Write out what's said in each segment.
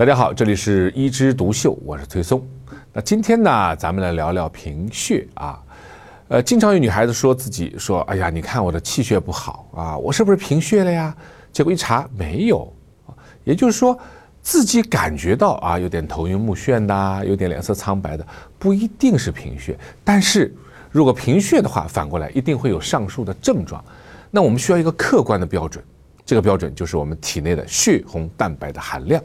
大家好，这里是一枝独秀，我是崔松。那今天呢，咱们来聊聊贫血啊。呃，经常有女孩子说自己说：“哎呀，你看我的气血不好啊，我是不是贫血了呀？”结果一查没有，也就是说自己感觉到啊有点头晕目眩的，有点脸色苍白的，不一定是贫血。但是如果贫血的话，反过来一定会有上述的症状。那我们需要一个客观的标准，这个标准就是我们体内的血红蛋白的含量。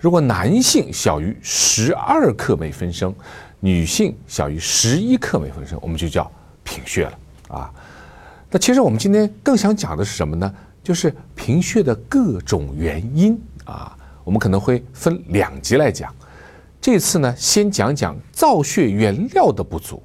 如果男性小于十二克每分升，女性小于十一克每分升，我们就叫贫血了啊。那其实我们今天更想讲的是什么呢？就是贫血的各种原因啊。我们可能会分两集来讲。这次呢，先讲讲造血原料的不足。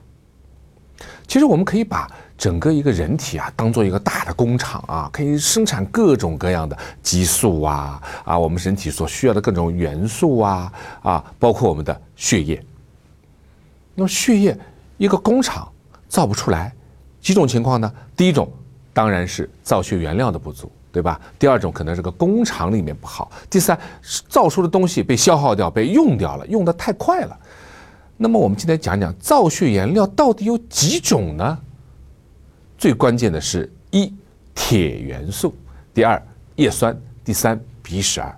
其实我们可以把。整个一个人体啊，当做一个大的工厂啊，可以生产各种各样的激素啊啊，我们身体所需要的各种元素啊啊，包括我们的血液。那么血液一个工厂造不出来，几种情况呢？第一种当然是造血原料的不足，对吧？第二种可能是个工厂里面不好，第三造出的东西被消耗掉、被用掉了，用的太快了。那么我们今天讲讲造血原料到底有几种呢？最关键的是一铁元素，第二叶酸，第三 B 十二。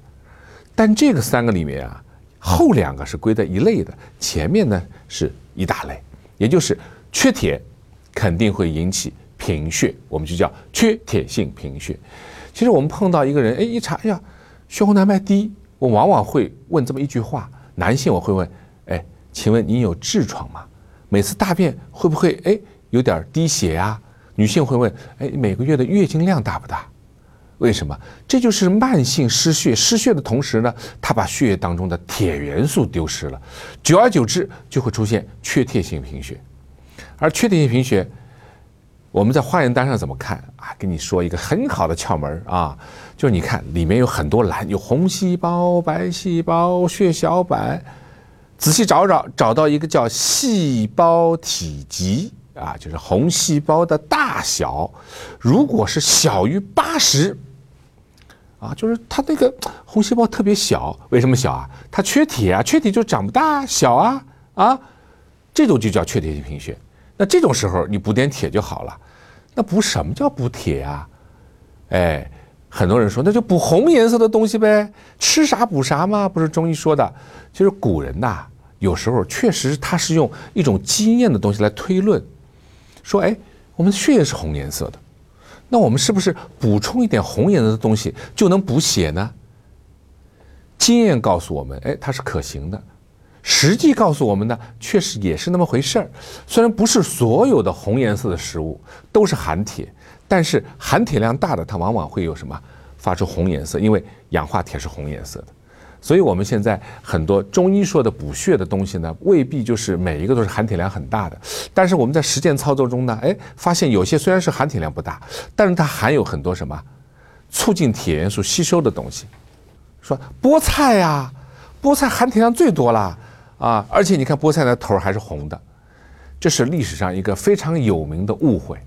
但这个三个里面啊，后两个是归在一类的，前面呢是一大类，也就是缺铁肯定会引起贫血，我们就叫缺铁性贫血。其实我们碰到一个人，哎，一查，哎呀，血红蛋白低，我往往会问这么一句话：男性我会问，哎，请问你有痔疮吗？每次大便会不会哎有点低血呀？女性会问：“哎，每个月的月经量大不大？为什么？这就是慢性失血。失血的同时呢，它把血液当中的铁元素丢失了，久而久之就会出现缺铁性贫血。而缺铁性贫血，我们在化验单上怎么看啊？跟你说一个很好的窍门啊，就是你看里面有很多蓝，有红细胞、白细胞、血小板，仔细找找，找到一个叫细胞体积。”啊，就是红细胞的大小，如果是小于八十，啊，就是它那个红细胞特别小，为什么小啊？它缺铁啊，缺铁就长不大小啊啊，这种就叫缺铁性贫血。那这种时候你补点铁就好了。那补什么叫补铁啊？哎，很多人说那就补红颜色的东西呗，吃啥补啥嘛？不是中医说的。其实古人呐，有时候确实他是用一种经验的东西来推论。说哎，我们的血液是红颜色的，那我们是不是补充一点红颜色的东西就能补血呢？经验告诉我们，哎，它是可行的。实际告诉我们呢，确实也是那么回事儿。虽然不是所有的红颜色的食物都是含铁，但是含铁量大的它往往会有什么发出红颜色，因为氧化铁是红颜色的。所以，我们现在很多中医说的补血的东西呢，未必就是每一个都是含铁量很大的。但是我们在实践操作中呢，哎，发现有些虽然是含铁量不大，但是它含有很多什么促进铁元素吸收的东西。说菠菜呀，菠菜含铁量最多了啊！而且你看菠菜的头还是红的，这是历史上一个非常有名的误会。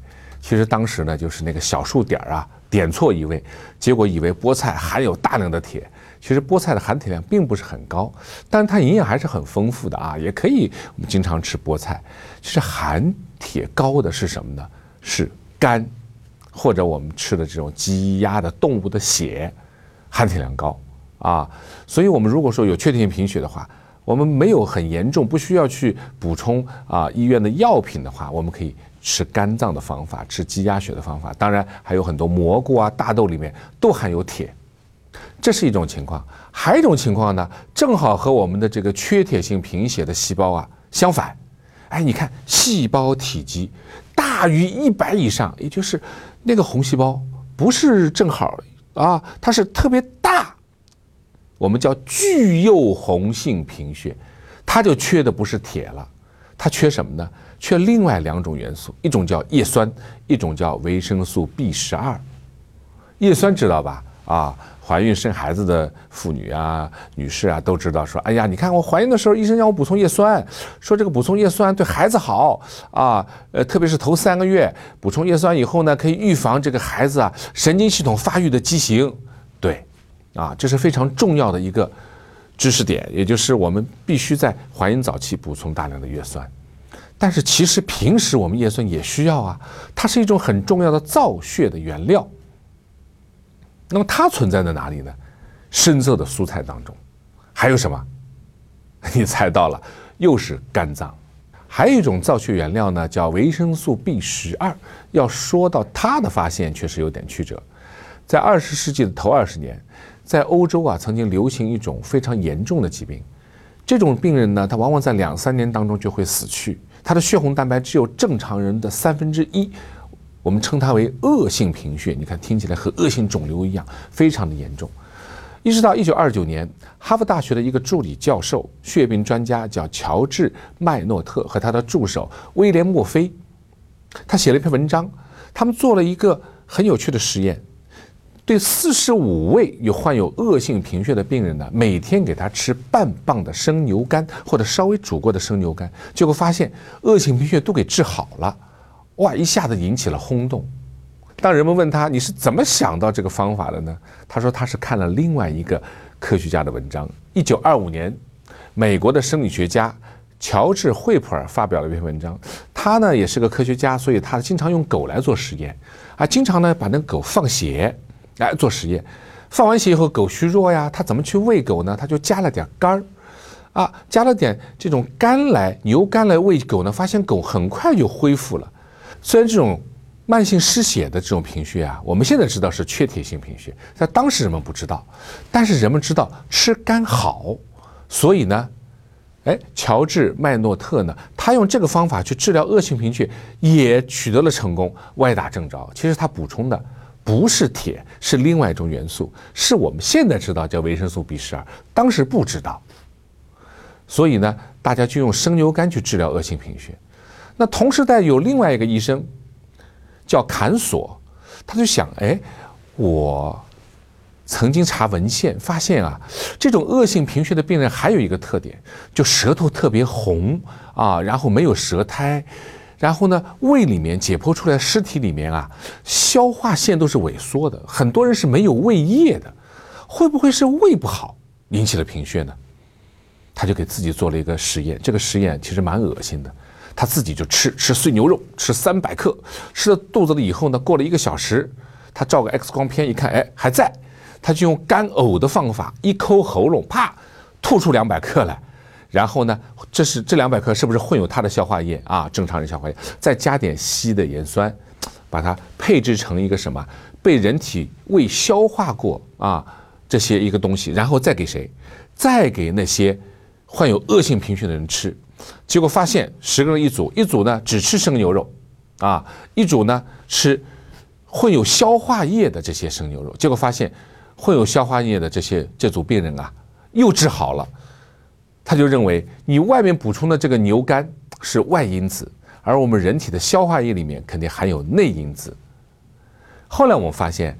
其实当时呢，就是那个小数点啊点错一位，结果以为菠菜含有大量的铁。其实菠菜的含铁量并不是很高，但是它营养还是很丰富的啊，也可以我们经常吃菠菜。其实含铁高的是什么呢？是肝，或者我们吃的这种鸡鸭的动物的血，含铁量高啊。所以我们如果说有缺铁性贫血的话，我们没有很严重，不需要去补充啊医院的药品的话，我们可以吃肝脏的方法，吃鸡鸭血的方法。当然还有很多蘑菇啊、大豆里面都含有铁。这是一种情况，还有一种情况呢，正好和我们的这个缺铁性贫血的细胞啊相反。哎，你看细胞体积大于一百以上，也就是那个红细胞不是正好啊，它是特别大，我们叫巨幼红性贫血，它就缺的不是铁了，它缺什么呢？缺另外两种元素，一种叫叶酸，一种叫维生素 B 十二。叶酸知道吧？啊。怀孕生孩子的妇女啊、女士啊，都知道说，哎呀，你看我怀孕的时候，医生让我补充叶酸，说这个补充叶酸对孩子好啊，呃，特别是头三个月补充叶酸以后呢，可以预防这个孩子啊神经系统发育的畸形。对，啊，这是非常重要的一个知识点，也就是我们必须在怀孕早期补充大量的叶酸。但是其实平时我们叶酸也需要啊，它是一种很重要的造血的原料。那么它存在在哪里呢？深色的蔬菜当中，还有什么？你猜到了，又是肝脏。还有一种造血原料呢，叫维生素 B 十二。要说到它的发现，确实有点曲折。在二十世纪的头二十年，在欧洲啊，曾经流行一种非常严重的疾病。这种病人呢，他往往在两三年当中就会死去。他的血红蛋白只有正常人的三分之一，我们称它为恶性贫血。你看，听起来和恶性肿瘤一样，非常的严重。一直到一九二九年，哈佛大学的一个助理教授、血病专家叫乔治·麦诺特和他的助手威廉·墨菲，他写了一篇文章，他们做了一个很有趣的实验。对四十五位有患有恶性贫血的病人呢，每天给他吃半磅的生牛肝或者稍微煮过的生牛肝，结果发现恶性贫血都给治好了，哇！一下子引起了轰动。当人们问他你是怎么想到这个方法的呢？他说他是看了另外一个科学家的文章。一九二五年，美国的生理学家乔治·惠普尔发表了一篇文章。他呢也是个科学家，所以他经常用狗来做实验，啊，经常呢把那个狗放血。来做实验，放完血以后狗虚弱呀，他怎么去喂狗呢？他就加了点肝儿，啊，加了点这种肝来牛肝来喂狗呢，发现狗很快就恢复了。虽然这种慢性失血的这种贫血啊，我们现在知道是缺铁性贫血，在当时人们不知道，但是人们知道吃肝好，所以呢，哎，乔治麦诺特呢，他用这个方法去治疗恶性贫血也取得了成功，歪打正着。其实他补充的。不是铁，是另外一种元素，是我们现在知道叫维生素 B 十二，当时不知道。所以呢，大家就用生牛肝去治疗恶性贫血。那同时代有另外一个医生叫坎索，他就想：哎，我曾经查文献发现啊，这种恶性贫血的病人还有一个特点，就舌头特别红啊，然后没有舌苔。然后呢，胃里面解剖出来尸体里面啊，消化腺都是萎缩的，很多人是没有胃液的，会不会是胃不好引起了贫血呢？他就给自己做了一个实验，这个实验其实蛮恶心的，他自己就吃吃碎牛肉，吃三百克，吃到肚子里以后呢，过了一个小时，他照个 X 光片一看，哎，还在，他就用干呕的方法，一抠喉咙，啪，吐出两百克来。然后呢，这是这两百克是不是混有它的消化液啊？正常人消化液，再加点稀的盐酸，把它配置成一个什么被人体胃消化过啊这些一个东西，然后再给谁？再给那些患有恶性贫血的人吃。结果发现十个人一组，一组呢只吃生牛肉，啊，一组呢吃混有消化液的这些生牛肉。结果发现混有消化液的这些这组病人啊又治好了。他就认为，你外面补充的这个牛肝是外因子，而我们人体的消化液里面肯定含有内因子。后来我们发现，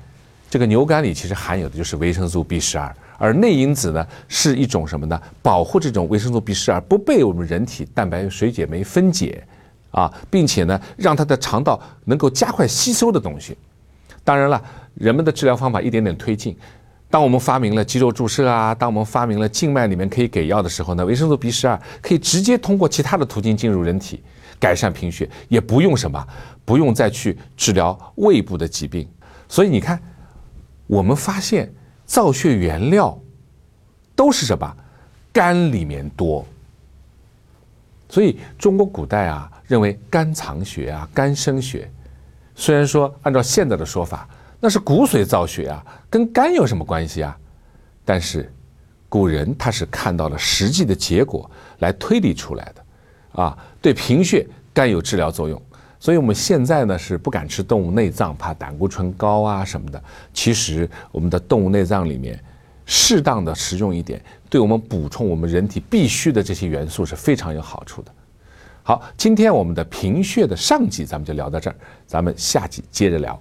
这个牛肝里其实含有的就是维生素 B 十二，而内因子呢是一种什么呢？保护这种维生素 B 十二不被我们人体蛋白水解酶分解，啊，并且呢让它的肠道能够加快吸收的东西。当然了，人们的治疗方法一点点推进。当我们发明了肌肉注射啊，当我们发明了静脉里面可以给药的时候呢，维生素 B 十二可以直接通过其他的途径进入人体，改善贫血，也不用什么，不用再去治疗胃部的疾病。所以你看，我们发现造血原料都是什么？肝里面多。所以中国古代啊，认为肝藏血啊，肝生血。虽然说按照现在的说法。那是骨髓造血啊，跟肝有什么关系啊？但是，古人他是看到了实际的结果来推理出来的，啊，对贫血肝有治疗作用，所以我们现在呢是不敢吃动物内脏，怕胆固醇高啊什么的。其实我们的动物内脏里面，适当的食用一点，对我们补充我们人体必需的这些元素是非常有好处的。好，今天我们的贫血的上集咱们就聊到这儿，咱们下集接着聊。